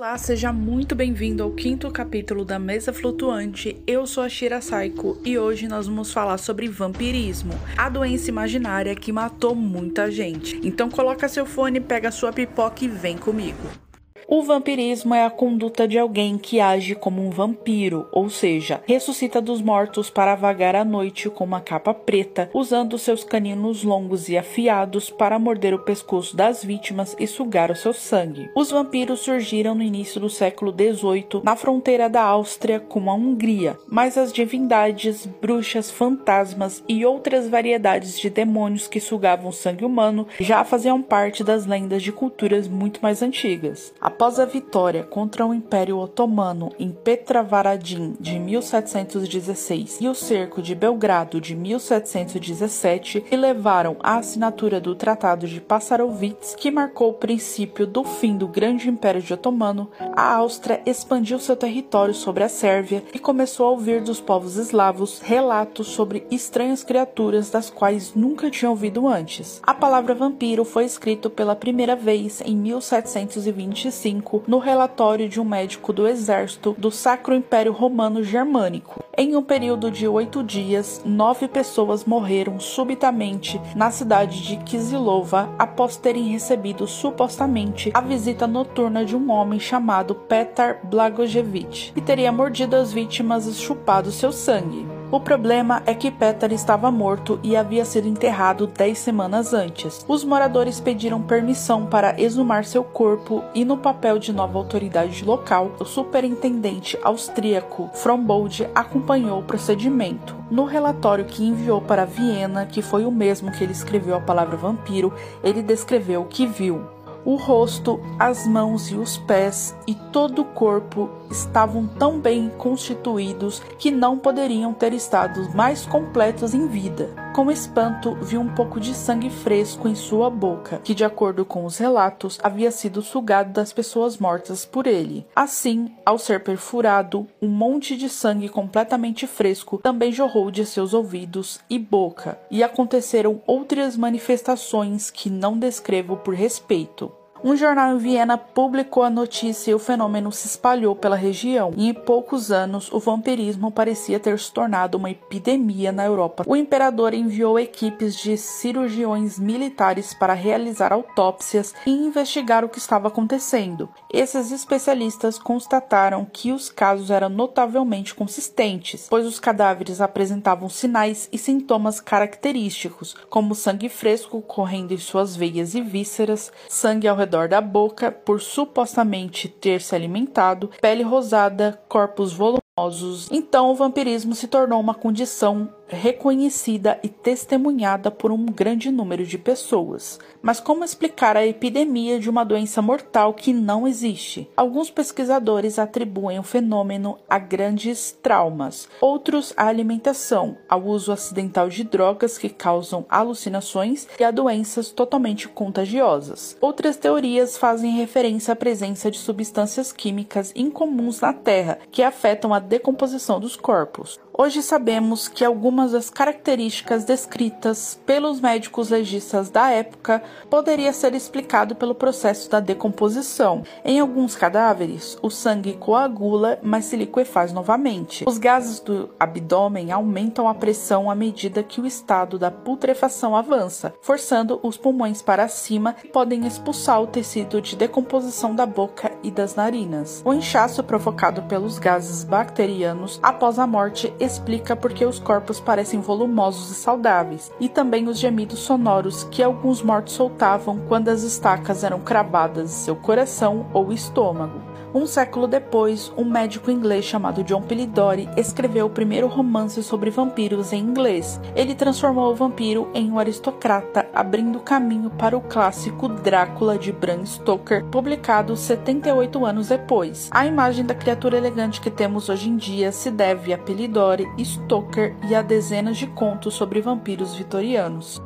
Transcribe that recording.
Olá, seja muito bem-vindo ao quinto capítulo da Mesa Flutuante. Eu sou a Shira Saiko e hoje nós vamos falar sobre vampirismo, a doença imaginária que matou muita gente. Então coloca seu fone, pega sua pipoca e vem comigo. O vampirismo é a conduta de alguém que age como um vampiro, ou seja, ressuscita dos mortos para vagar à noite com uma capa preta, usando seus caninos longos e afiados para morder o pescoço das vítimas e sugar o seu sangue. Os vampiros surgiram no início do século XVIII na fronteira da Áustria com a Hungria, mas as divindades, bruxas, fantasmas e outras variedades de demônios que sugavam sangue humano já faziam parte das lendas de culturas muito mais antigas. Após a vitória contra o Império Otomano em Petravaradin de 1716 e o cerco de Belgrado de 1717, que levaram à assinatura do Tratado de Passarovitz, que marcou o princípio do fim do Grande Império de Otomano, a Áustria expandiu seu território sobre a Sérvia e começou a ouvir dos povos eslavos relatos sobre estranhas criaturas das quais nunca tinham ouvido antes. A palavra vampiro foi escrito pela primeira vez em 1725 no relatório de um médico do exército do Sacro Império Romano Germânico. Em um período de oito dias, nove pessoas morreram subitamente na cidade de Kisilova após terem recebido supostamente a visita noturna de um homem chamado Petar Blagojevich, que teria mordido as vítimas e chupado seu sangue. O problema é que Petar estava morto e havia sido enterrado dez semanas antes. Os moradores pediram permissão para exumar seu corpo e, no papel de nova autoridade local, o superintendente austríaco Frombold acompanhou o procedimento. No relatório que enviou para Viena, que foi o mesmo que ele escreveu a palavra vampiro, ele descreveu o que viu. O rosto, as mãos e os pés e todo o corpo estavam tão bem constituídos que não poderiam ter estado mais completos em vida. Com espanto, viu um pouco de sangue fresco em sua boca, que, de acordo com os relatos, havia sido sugado das pessoas mortas por ele. Assim, ao ser perfurado, um monte de sangue completamente fresco também jorrou de seus ouvidos e boca, e aconteceram outras manifestações que não descrevo por respeito. Um jornal em Viena publicou a notícia e o fenômeno se espalhou pela região. E em poucos anos, o vampirismo parecia ter se tornado uma epidemia na Europa. O imperador enviou equipes de cirurgiões militares para realizar autópsias e investigar o que estava acontecendo. Esses especialistas constataram que os casos eram notavelmente consistentes, pois os cadáveres apresentavam sinais e sintomas característicos, como sangue fresco correndo em suas veias e vísceras, sangue ao redor redor da boca por supostamente ter se alimentado, pele rosada, corpos volumosos. Então o vampirismo se tornou uma condição reconhecida e testemunhada por um grande número de pessoas. Mas como explicar a epidemia de uma doença mortal que não existe? Alguns pesquisadores atribuem o fenômeno a grandes traumas, outros à alimentação, ao uso acidental de drogas que causam alucinações e a doenças totalmente contagiosas. Outras teorias fazem referência à presença de substâncias químicas incomuns na Terra que afetam a decomposição dos corpos. Hoje sabemos que algumas das características descritas pelos médicos legistas da época poderia ser explicado pelo processo da decomposição. Em alguns cadáveres, o sangue coagula, mas se liquefaz novamente. Os gases do abdômen aumentam a pressão à medida que o estado da putrefação avança, forçando os pulmões para cima e podem expulsar o tecido de decomposição da boca e das narinas. O inchaço provocado pelos gases bacterianos após a morte explica por que os corpos parecem volumosos e saudáveis, e também os gemidos sonoros que alguns mortos soltavam quando as estacas eram cravadas em seu coração ou estômago. Um século depois, um médico inglês chamado John Polidori escreveu o primeiro romance sobre vampiros em inglês. Ele transformou o vampiro em um aristocrata, abrindo caminho para o clássico Drácula de Bram Stoker, publicado 78 anos depois. A imagem da criatura elegante que temos hoje em dia se deve a Polidori, Stoker e a dezenas de contos sobre vampiros vitorianos.